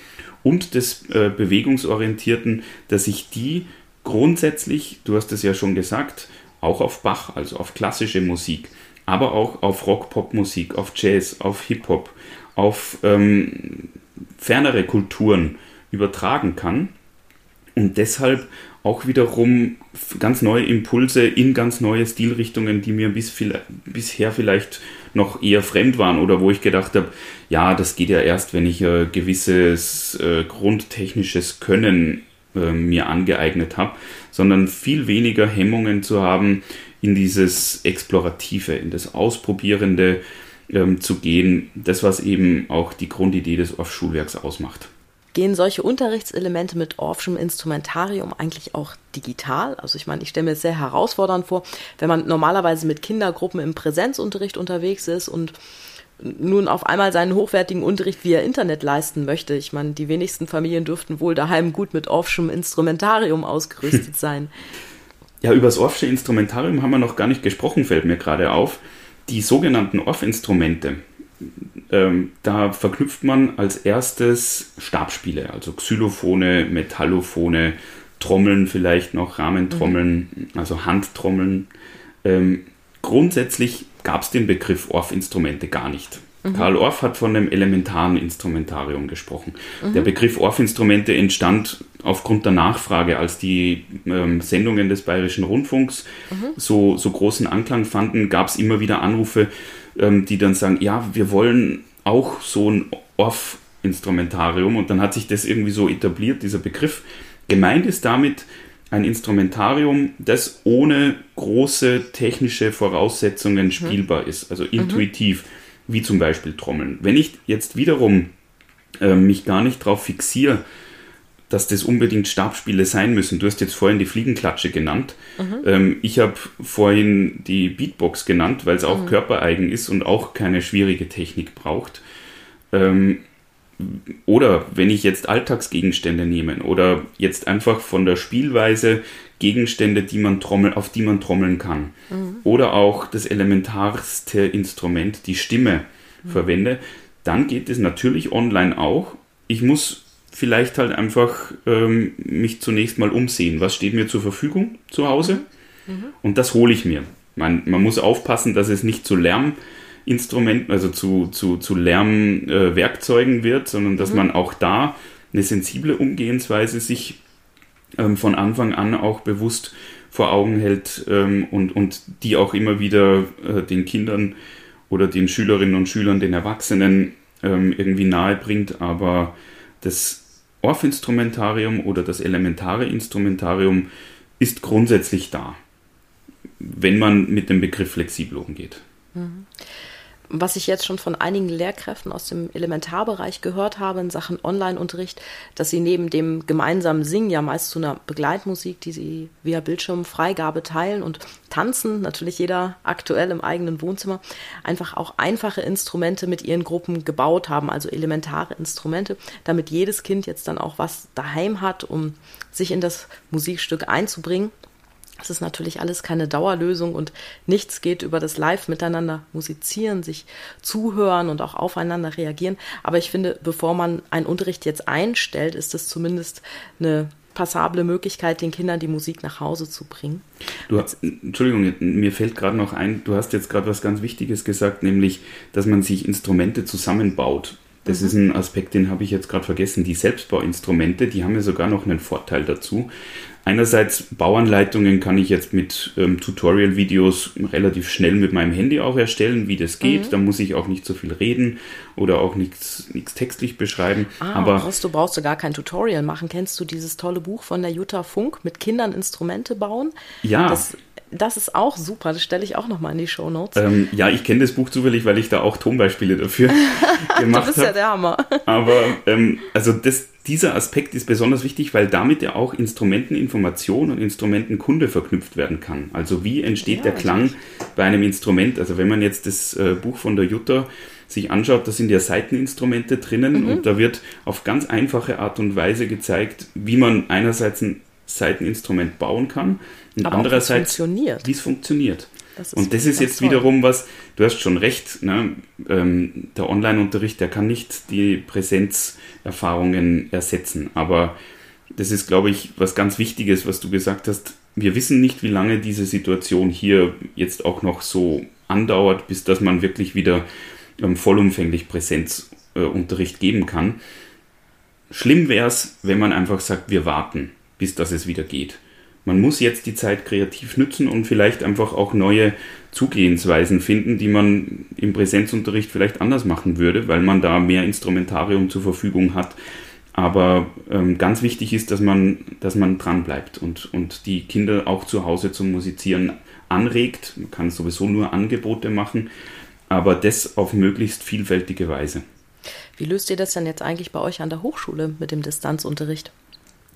und des äh, Bewegungsorientierten, dass sich die grundsätzlich, du hast es ja schon gesagt, auch auf Bach, also auf klassische Musik, aber auch auf Rock-Pop-Musik, auf Jazz, auf Hip-Hop, auf ähm, fernere Kulturen übertragen kann und deshalb auch wiederum ganz neue Impulse in ganz neue Stilrichtungen, die mir bis bisher vielleicht noch eher fremd waren oder wo ich gedacht habe, ja, das geht ja erst, wenn ich ein gewisses äh, grundtechnisches Können äh, mir angeeignet habe, sondern viel weniger Hemmungen zu haben, in dieses Explorative, in das Ausprobierende ähm, zu gehen, das was eben auch die Grundidee des Orff-Schulwerks ausmacht. Gehen solche Unterrichtselemente mit Orffschem Instrumentarium eigentlich auch digital? Also ich meine, ich stelle mir es sehr herausfordernd vor, wenn man normalerweise mit Kindergruppen im Präsenzunterricht unterwegs ist und nun auf einmal seinen hochwertigen Unterricht via Internet leisten möchte. Ich meine, die wenigsten Familien dürften wohl daheim gut mit Orffschem Instrumentarium ausgerüstet sein. Ja, über das Orffsche Instrumentarium haben wir noch gar nicht gesprochen, fällt mir gerade auf. Die sogenannten Orff-Instrumente, ähm, da verknüpft man als erstes Stabspiele, also Xylophone, Metallophone, Trommeln vielleicht noch, Rahmentrommeln, mhm. also Handtrommeln. Ähm, grundsätzlich gab es den Begriff Orff-Instrumente gar nicht. Mhm. Karl Orff hat von dem elementaren Instrumentarium gesprochen. Mhm. Der Begriff Orff-Instrumente entstand aufgrund der Nachfrage, als die ähm, Sendungen des Bayerischen Rundfunks mhm. so, so großen Anklang fanden, gab es immer wieder Anrufe, ähm, die dann sagen, ja, wir wollen auch so ein Orff-Instrumentarium und dann hat sich das irgendwie so etabliert, dieser Begriff. Gemeint ist damit ein Instrumentarium, das ohne große technische Voraussetzungen mhm. spielbar ist, also intuitiv, mhm. wie zum Beispiel Trommeln. Wenn ich jetzt wiederum äh, mich gar nicht darauf fixiere, dass das unbedingt Stabspiele sein müssen. Du hast jetzt vorhin die Fliegenklatsche genannt. Mhm. Ähm, ich habe vorhin die Beatbox genannt, weil es auch mhm. körpereigen ist und auch keine schwierige Technik braucht. Ähm, oder wenn ich jetzt Alltagsgegenstände nehme oder jetzt einfach von der Spielweise Gegenstände, die man trommel, auf die man trommeln kann. Mhm. Oder auch das elementarste Instrument, die Stimme, mhm. verwende, dann geht es natürlich online auch. Ich muss vielleicht halt einfach ähm, mich zunächst mal umsehen. Was steht mir zur Verfügung zu Hause? Mhm. Und das hole ich mir. Man, man muss aufpassen, dass es nicht zu Lärminstrumenten, also zu, zu, zu Lärmwerkzeugen äh, wird, sondern dass mhm. man auch da eine sensible Umgehensweise sich ähm, von Anfang an auch bewusst vor Augen hält ähm, und, und die auch immer wieder äh, den Kindern oder den Schülerinnen und Schülern, den Erwachsenen ähm, irgendwie nahe bringt. Aber das Orff-Instrumentarium oder das elementare Instrumentarium ist grundsätzlich da, wenn man mit dem Begriff flexibel umgeht. Mhm was ich jetzt schon von einigen Lehrkräften aus dem Elementarbereich gehört habe in Sachen Online-Unterricht, dass sie neben dem gemeinsamen Singen ja meist zu einer Begleitmusik, die sie via Bildschirmfreigabe teilen und tanzen, natürlich jeder aktuell im eigenen Wohnzimmer, einfach auch einfache Instrumente mit ihren Gruppen gebaut haben, also elementare Instrumente, damit jedes Kind jetzt dann auch was daheim hat, um sich in das Musikstück einzubringen. Das ist natürlich alles keine Dauerlösung und nichts geht über das Live miteinander musizieren, sich zuhören und auch aufeinander reagieren. Aber ich finde, bevor man einen Unterricht jetzt einstellt, ist es zumindest eine passable Möglichkeit, den Kindern die Musik nach Hause zu bringen. Du, Entschuldigung, mir fällt gerade noch ein, du hast jetzt gerade was ganz Wichtiges gesagt, nämlich, dass man sich Instrumente zusammenbaut. Das mhm. ist ein Aspekt, den habe ich jetzt gerade vergessen. Die Selbstbauinstrumente, die haben ja sogar noch einen Vorteil dazu. Einerseits Bauanleitungen kann ich jetzt mit ähm, Tutorial-Videos relativ schnell mit meinem Handy auch erstellen, wie das geht. Mhm. Da muss ich auch nicht so viel reden oder auch nichts, textlich beschreiben. Ah, Aber brauchst du brauchst du gar kein Tutorial machen. Kennst du dieses tolle Buch von der Jutta Funk mit Kindern Instrumente bauen? Ja. Das, das ist auch super, das stelle ich auch nochmal in die Show Notes. Ähm, ja, ich kenne das Buch zufällig, weil ich da auch Tonbeispiele dafür gemacht habe. Du bist ja der Hammer. Aber ähm, also das, dieser Aspekt ist besonders wichtig, weil damit ja auch Instrumenteninformation und Instrumentenkunde verknüpft werden kann. Also wie entsteht ja, der Klang bei einem Instrument? Also wenn man jetzt das äh, Buch von der Jutta sich anschaut, da sind ja Seiteninstrumente drinnen mhm. und da wird auf ganz einfache Art und Weise gezeigt, wie man einerseits ein Seiteninstrument bauen kann und Aber andererseits, wie es funktioniert. Das und das ist jetzt toll. wiederum was, du hast schon recht, ne? ähm, der Online-Unterricht, der kann nicht die Präsenzerfahrungen ersetzen. Aber das ist, glaube ich, was ganz Wichtiges, was du gesagt hast. Wir wissen nicht, wie lange diese Situation hier jetzt auch noch so andauert, bis dass man wirklich wieder ähm, vollumfänglich Präsenzunterricht äh, geben kann. Schlimm wäre es, wenn man einfach sagt, wir warten, bis dass es wieder geht man muss jetzt die Zeit kreativ nützen und vielleicht einfach auch neue Zugehensweisen finden, die man im Präsenzunterricht vielleicht anders machen würde, weil man da mehr Instrumentarium zur Verfügung hat. Aber ähm, ganz wichtig ist, dass man, dass man dran bleibt und, und die Kinder auch zu Hause zum Musizieren anregt. Man kann sowieso nur Angebote machen, aber das auf möglichst vielfältige Weise. Wie löst ihr das denn jetzt eigentlich bei euch an der Hochschule mit dem Distanzunterricht?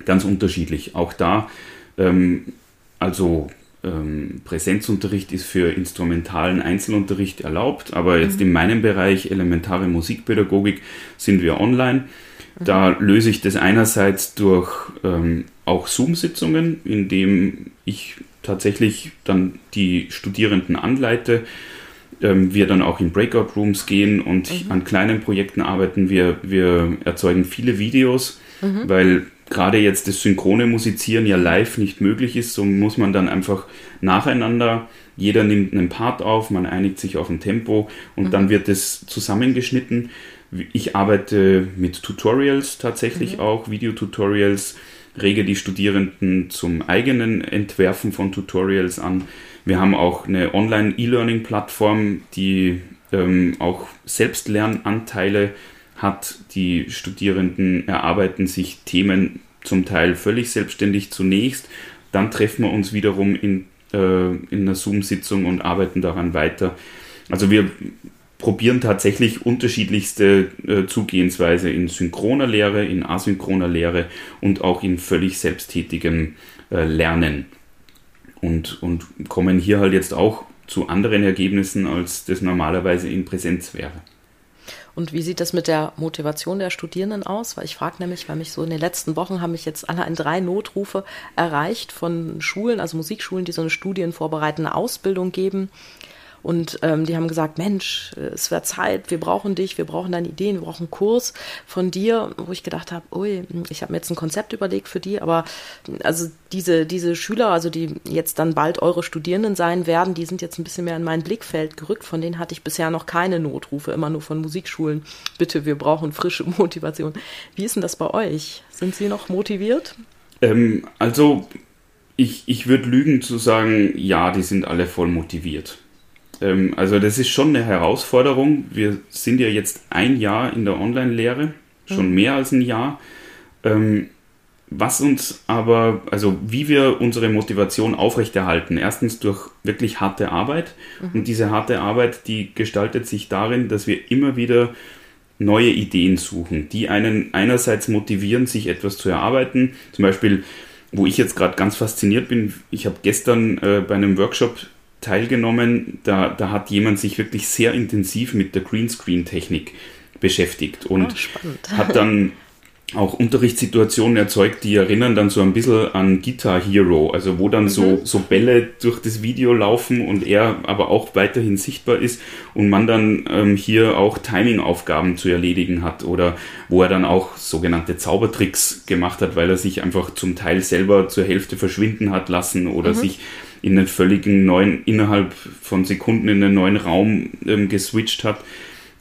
Ganz unterschiedlich. Auch da ähm, also ähm, Präsenzunterricht ist für instrumentalen Einzelunterricht erlaubt, aber jetzt mhm. in meinem Bereich elementare Musikpädagogik sind wir online. Mhm. Da löse ich das einerseits durch ähm, auch Zoom-Sitzungen, indem ich tatsächlich dann die Studierenden anleite. Ähm, wir dann auch in Breakout-Rooms gehen und mhm. an kleinen Projekten arbeiten. Wir, wir erzeugen viele Videos, mhm. weil gerade jetzt das synchrone Musizieren ja live nicht möglich ist, so muss man dann einfach nacheinander, jeder nimmt einen Part auf, man einigt sich auf ein Tempo und mhm. dann wird es zusammengeschnitten. Ich arbeite mit Tutorials tatsächlich mhm. auch, Videotutorials, rege die Studierenden zum eigenen Entwerfen von Tutorials an. Wir haben auch eine Online-E-Learning-Plattform, die ähm, auch Selbstlernanteile hat. Die Studierenden erarbeiten sich Themen zum Teil völlig selbstständig zunächst. Dann treffen wir uns wiederum in, äh, in einer Zoom-Sitzung und arbeiten daran weiter. Also wir probieren tatsächlich unterschiedlichste äh, Zugehensweise in synchroner Lehre, in asynchroner Lehre und auch in völlig selbsttätigem äh, Lernen. Und, und kommen hier halt jetzt auch zu anderen Ergebnissen, als das normalerweise in Präsenz wäre. Und wie sieht das mit der Motivation der Studierenden aus? Weil ich frage nämlich, weil mich so in den letzten Wochen haben mich jetzt allein drei Notrufe erreicht von Schulen, also Musikschulen, die so eine studienvorbereitende Ausbildung geben und ähm, die haben gesagt, Mensch, es wird Zeit, wir brauchen dich, wir brauchen deine Ideen, wir brauchen einen Kurs von dir, wo ich gedacht habe, ui, ich habe mir jetzt ein Konzept überlegt für die, aber also diese, diese Schüler, also die jetzt dann bald eure Studierenden sein werden, die sind jetzt ein bisschen mehr in mein Blickfeld gerückt. Von denen hatte ich bisher noch keine Notrufe, immer nur von Musikschulen. Bitte, wir brauchen frische Motivation. Wie ist denn das bei euch? Sind Sie noch motiviert? Ähm, also ich, ich würde lügen zu sagen, ja, die sind alle voll motiviert. Ähm, also das ist schon eine Herausforderung. Wir sind ja jetzt ein Jahr in der Online-Lehre, schon mhm. mehr als ein Jahr. Ähm, was uns aber, also wie wir unsere Motivation aufrechterhalten, erstens durch wirklich harte Arbeit. Mhm. Und diese harte Arbeit, die gestaltet sich darin, dass wir immer wieder neue Ideen suchen, die einen einerseits motivieren, sich etwas zu erarbeiten. Zum Beispiel, wo ich jetzt gerade ganz fasziniert bin, ich habe gestern äh, bei einem Workshop teilgenommen. Da, da hat jemand sich wirklich sehr intensiv mit der Greenscreen-Technik beschäftigt und oh, hat dann auch Unterrichtssituationen erzeugt, die erinnern dann so ein bisschen an Guitar Hero, also wo dann mhm. so, so Bälle durch das Video laufen und er aber auch weiterhin sichtbar ist und man dann ähm, hier auch Timing-Aufgaben zu erledigen hat oder wo er dann auch sogenannte Zaubertricks gemacht hat, weil er sich einfach zum Teil selber zur Hälfte verschwinden hat lassen oder mhm. sich in einen völligen neuen, innerhalb von Sekunden in einen neuen Raum ähm, geswitcht hat.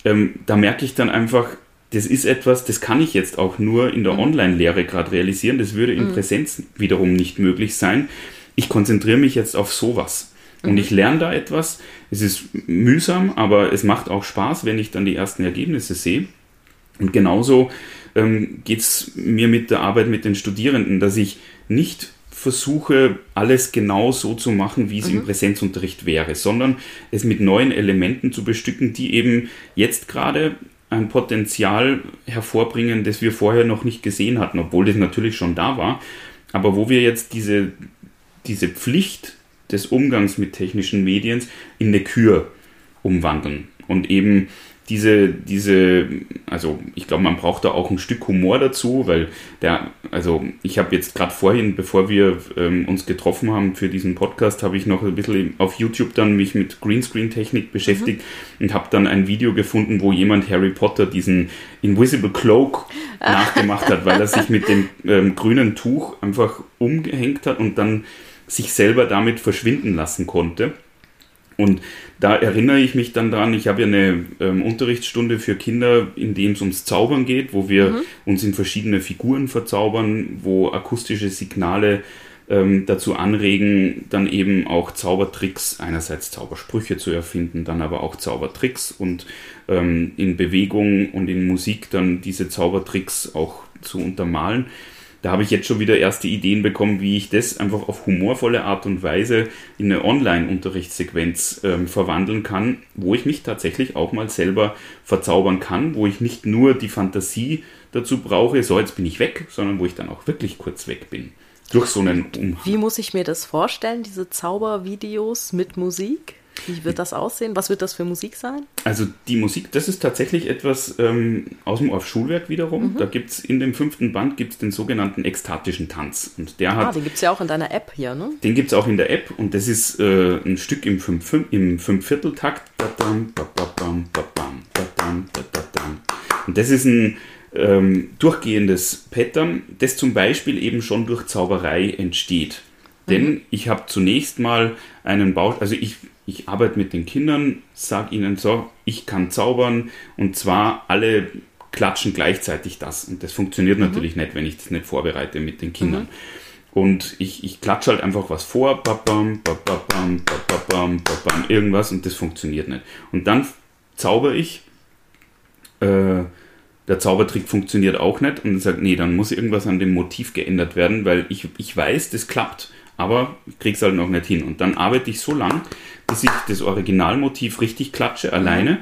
Ähm, da merke ich dann einfach, das ist etwas, das kann ich jetzt auch nur in der mhm. Online-Lehre gerade realisieren. Das würde in mhm. Präsenz wiederum nicht möglich sein. Ich konzentriere mich jetzt auf sowas. Und mhm. ich lerne da etwas. Es ist mühsam, aber es macht auch Spaß, wenn ich dann die ersten Ergebnisse sehe. Und genauso ähm, geht es mir mit der Arbeit mit den Studierenden, dass ich nicht versuche, alles genau so zu machen, wie es mhm. im Präsenzunterricht wäre, sondern es mit neuen Elementen zu bestücken, die eben jetzt gerade ein Potenzial hervorbringen, das wir vorher noch nicht gesehen hatten, obwohl das natürlich schon da war, aber wo wir jetzt diese, diese Pflicht des Umgangs mit technischen Medien in eine Kür umwandeln und eben diese, diese, also ich glaube, man braucht da auch ein Stück Humor dazu, weil der, also ich habe jetzt gerade vorhin, bevor wir ähm, uns getroffen haben für diesen Podcast, habe ich noch ein bisschen auf YouTube dann mich mit Greenscreen-Technik beschäftigt mhm. und habe dann ein Video gefunden, wo jemand Harry Potter diesen Invisible Cloak nachgemacht hat, weil er sich mit dem ähm, grünen Tuch einfach umgehängt hat und dann sich selber damit verschwinden lassen konnte. Und da erinnere ich mich dann dran, ich habe ja eine ähm, Unterrichtsstunde für Kinder, in dem es ums Zaubern geht, wo wir mhm. uns in verschiedene Figuren verzaubern, wo akustische Signale ähm, dazu anregen, dann eben auch Zaubertricks, einerseits Zaubersprüche zu erfinden, dann aber auch Zaubertricks und ähm, in Bewegung und in Musik dann diese Zaubertricks auch zu untermalen da habe ich jetzt schon wieder erste Ideen bekommen, wie ich das einfach auf humorvolle Art und Weise in eine Online-Unterrichtssequenz ähm, verwandeln kann, wo ich mich tatsächlich auch mal selber verzaubern kann, wo ich nicht nur die Fantasie dazu brauche, so jetzt bin ich weg, sondern wo ich dann auch wirklich kurz weg bin. Durch so einen Umhang. Wie muss ich mir das vorstellen, diese Zaubervideos mit Musik? Wie wird das aussehen? Was wird das für Musik sein? Also die Musik, das ist tatsächlich etwas ähm, aus dem Orff-Schulwerk wiederum. Mhm. Da gibt es in dem fünften Band gibt's den sogenannten ekstatischen Tanz. Und der hat, ah, den gibt es ja auch in deiner App hier, ne? Den gibt es auch in der App und das ist äh, ein Stück im, Fünf, im Fünfvierteltakt. Und das ist ein ähm, durchgehendes Pattern, das zum Beispiel eben schon durch Zauberei entsteht. Denn mhm. ich habe zunächst mal einen Bau, also ich ich arbeite mit den Kindern, sage ihnen so, ich kann zaubern und zwar alle klatschen gleichzeitig das. Und das funktioniert mhm. natürlich nicht, wenn ich das nicht vorbereite mit den Kindern. Mhm. Und ich, ich klatsche halt einfach was vor, babam, babam, babam, babam, irgendwas und das funktioniert nicht. Und dann zauber ich, äh, der Zaubertrick funktioniert auch nicht und dann sagt, nee, dann muss irgendwas an dem Motiv geändert werden, weil ich, ich weiß, das klappt, aber ich krieg's halt noch nicht hin. Und dann arbeite ich so lang, bis ich das Originalmotiv richtig klatsche, alleine.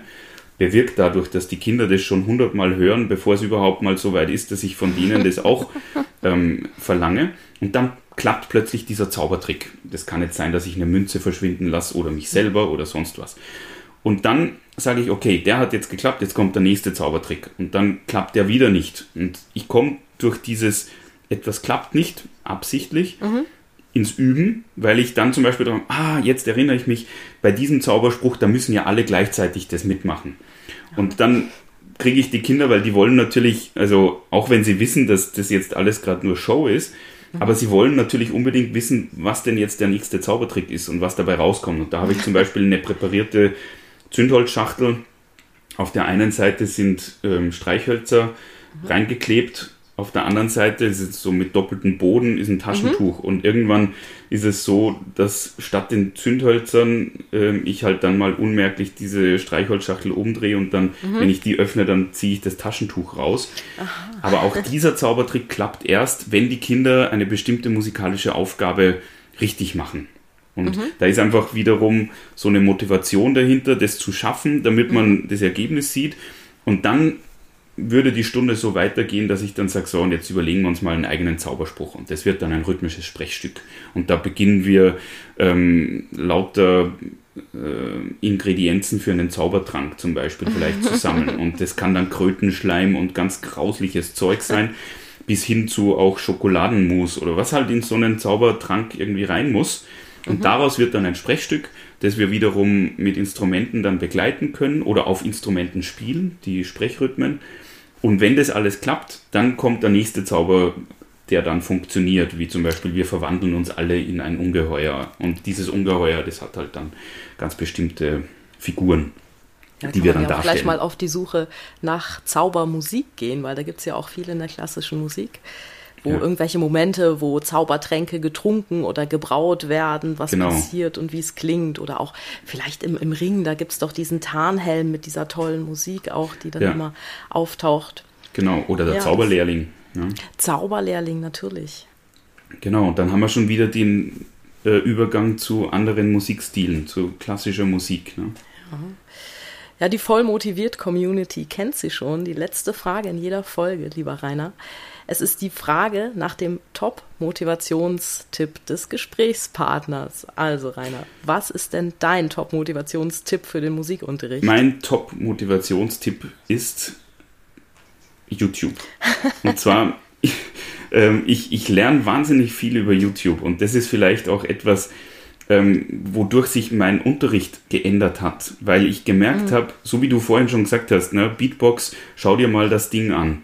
Bewirkt dadurch, dass die Kinder das schon hundertmal hören, bevor es überhaupt mal so weit ist, dass ich von denen das auch ähm, verlange. Und dann klappt plötzlich dieser Zaubertrick. Das kann jetzt sein, dass ich eine Münze verschwinden lasse oder mich selber oder sonst was. Und dann sage ich, okay, der hat jetzt geklappt, jetzt kommt der nächste Zaubertrick. Und dann klappt der wieder nicht. Und ich komme durch dieses etwas klappt nicht absichtlich mhm ins Üben, weil ich dann zum Beispiel daran, ah, jetzt erinnere ich mich, bei diesem Zauberspruch, da müssen ja alle gleichzeitig das mitmachen. Und dann kriege ich die Kinder, weil die wollen natürlich, also auch wenn sie wissen, dass das jetzt alles gerade nur Show ist, mhm. aber sie wollen natürlich unbedingt wissen, was denn jetzt der nächste Zaubertrick ist und was dabei rauskommt. Und da habe ich zum Beispiel eine präparierte Zündholzschachtel. Auf der einen Seite sind ähm, Streichhölzer mhm. reingeklebt auf der anderen Seite ist es so mit doppeltem Boden ist ein Taschentuch mhm. und irgendwann ist es so, dass statt den Zündhölzern äh, ich halt dann mal unmerklich diese Streichholzschachtel umdrehe und dann, mhm. wenn ich die öffne, dann ziehe ich das Taschentuch raus. Aha. Aber auch dieser Zaubertrick klappt erst, wenn die Kinder eine bestimmte musikalische Aufgabe richtig machen. Und mhm. da ist einfach wiederum so eine Motivation dahinter, das zu schaffen, damit man mhm. das Ergebnis sieht. Und dann würde die Stunde so weitergehen, dass ich dann sage, so, und jetzt überlegen wir uns mal einen eigenen Zauberspruch. Und das wird dann ein rhythmisches Sprechstück. Und da beginnen wir ähm, lauter äh, Ingredienzen für einen Zaubertrank zum Beispiel vielleicht zu sammeln. Und das kann dann Krötenschleim und ganz grausliches Zeug sein, bis hin zu auch Schokoladenmus oder was halt in so einen Zaubertrank irgendwie rein muss. Und mhm. daraus wird dann ein Sprechstück, das wir wiederum mit Instrumenten dann begleiten können oder auf Instrumenten spielen, die Sprechrhythmen. Und wenn das alles klappt, dann kommt der nächste Zauber, der dann funktioniert, wie zum Beispiel wir verwandeln uns alle in ein Ungeheuer. Und dieses Ungeheuer, das hat halt dann ganz bestimmte Figuren. Ja, die wir dann ja darstellen. gleich mal auf die Suche nach Zaubermusik gehen, weil da gibt es ja auch viel in der klassischen Musik, wo Ja. irgendwelche Momente, wo Zaubertränke getrunken oder gebraut werden, was Genau. passiert und wie es klingt. Oder auch vielleicht im, im Ring, da gibt es doch diesen Tarnhelm mit dieser tollen Musik auch, die dann Ja. immer auftaucht. Genau, oder der Ja. Zauberlehrling. Ja. Zauberlehrling natürlich. Genau, dann haben wir schon wieder den äh, Übergang zu anderen Musikstilen, zu klassischer Musik. Ne? Ja, die voll motiviert Community kennt sie schon. Die letzte Frage in jeder Folge, lieber Rainer. Es ist die Frage nach dem Top-Motivationstipp des Gesprächspartners. Also, Rainer, was ist denn dein Top-Motivationstipp für den Musikunterricht? Mein Top-Motivationstipp ist YouTube. Und zwar, ähm, ich, ich lerne wahnsinnig viel über YouTube und das ist vielleicht auch etwas, ähm, wodurch sich mein Unterricht geändert hat, weil ich gemerkt habe, so wie du vorhin schon gesagt hast, ne, Beatbox, schau dir mal das Ding an.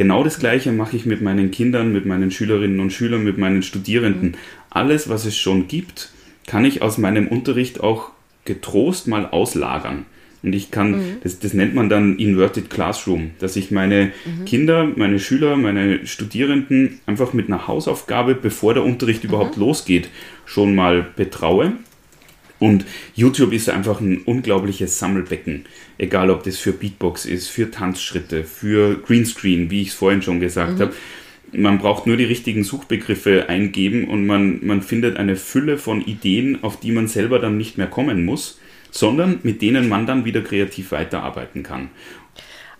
Genau das gleiche mache ich mit meinen Kindern, mit meinen Schülerinnen und Schülern, mit meinen Studierenden. Alles, was es schon gibt, kann ich aus meinem Unterricht auch getrost mal auslagern. Und ich kann, das, das nennt man dann Inverted Classroom, dass ich meine Kinder, meine Schüler, meine Studierenden einfach mit einer Hausaufgabe, bevor der Unterricht überhaupt losgeht, schon mal betraue. Und YouTube ist einfach ein unglaubliches Sammelbecken. Egal, ob das für Beatbox ist, für Tanzschritte, für Greenscreen, wie ich es vorhin schon gesagt habe. Man braucht nur die richtigen Suchbegriffe eingeben und man, man findet eine Fülle von Ideen, auf die man selber dann nicht mehr kommen muss, sondern mit denen man dann wieder kreativ weiterarbeiten kann.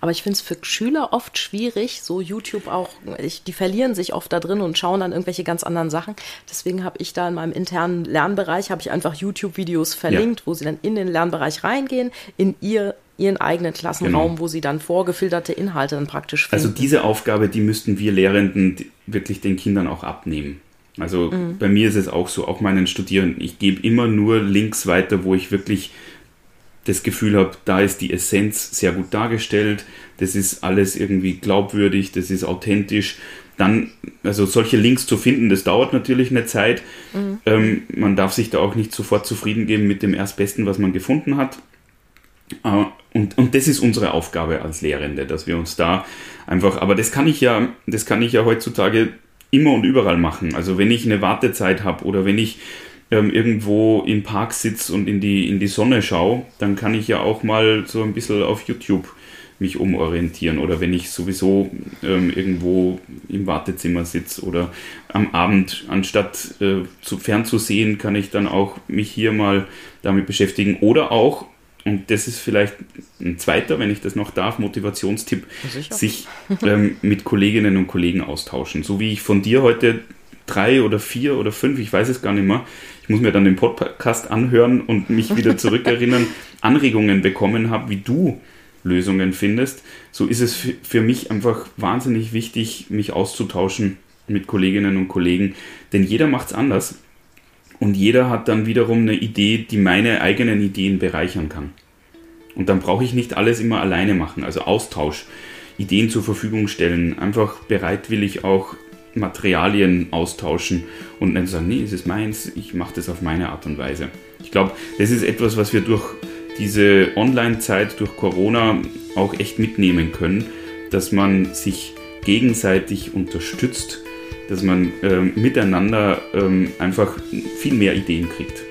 Aber ich finde es für Schüler oft schwierig, so YouTube auch, ich, die verlieren sich oft da drin und schauen dann irgendwelche ganz anderen Sachen. Deswegen habe ich da in meinem internen Lernbereich, habe ich einfach YouTube-Videos verlinkt, wo sie dann in den Lernbereich reingehen, in ihr, ihren eigenen Klassenraum, Genau. wo sie dann vorgefilterte Inhalte dann praktisch finden. Also diese Aufgabe, die müssten wir Lehrenden wirklich den Kindern auch abnehmen. Also bei mir ist es auch so, auch meinen Studierenden. Ich gebe immer nur Links weiter, wo ich wirklich das Gefühl habe, da ist die Essenz sehr gut dargestellt, das ist alles irgendwie glaubwürdig, das ist authentisch. Dann, also solche Links zu finden, das dauert natürlich eine Zeit. Ähm, man darf sich da auch nicht sofort zufrieden geben mit dem Erstbesten, was man gefunden hat. Äh, Und, und das ist unsere Aufgabe als Lehrende, dass wir uns da einfach, aber das kann ich ja, das kann ich ja heutzutage immer und überall machen. Also wenn ich eine Wartezeit habe oder wenn ich ähm, irgendwo im Park sitze und in die, in die Sonne schaue, dann kann ich ja auch mal so ein bisschen auf YouTube mich umorientieren oder wenn ich sowieso ähm, irgendwo im Wartezimmer sitze oder am Abend, anstatt äh, zu fernzusehen, kann ich dann auch mich hier mal damit beschäftigen oder auch, und das ist vielleicht ein zweiter, wenn ich das noch darf, Motivationstipp, Sicher. sich ähm, mit Kolleginnen und Kollegen austauschen. So wie ich von dir heute drei oder vier oder fünf, ich weiß es gar nicht mehr, muss mir dann den Podcast anhören und mich wieder zurückerinnern, Anregungen bekommen habe, wie du Lösungen findest. So ist es für- mich einfach wahnsinnig wichtig, mich auszutauschen mit Kolleginnen und Kollegen, denn jeder macht es anders und jeder hat dann wiederum eine Idee, die meine eigenen Ideen bereichern kann. Und dann brauche ich nicht alles immer alleine machen, also Austausch, Ideen zur Verfügung stellen, einfach bereitwillig auch Materialien austauschen und dann sagen, nee, es ist meins, ich mache das auf meine Art und Weise. Ich glaube, das ist etwas, was wir durch diese Online-Zeit, durch Corona auch echt mitnehmen können, dass man sich gegenseitig unterstützt, dass man ähm, miteinander ähm, einfach viel mehr Ideen kriegt.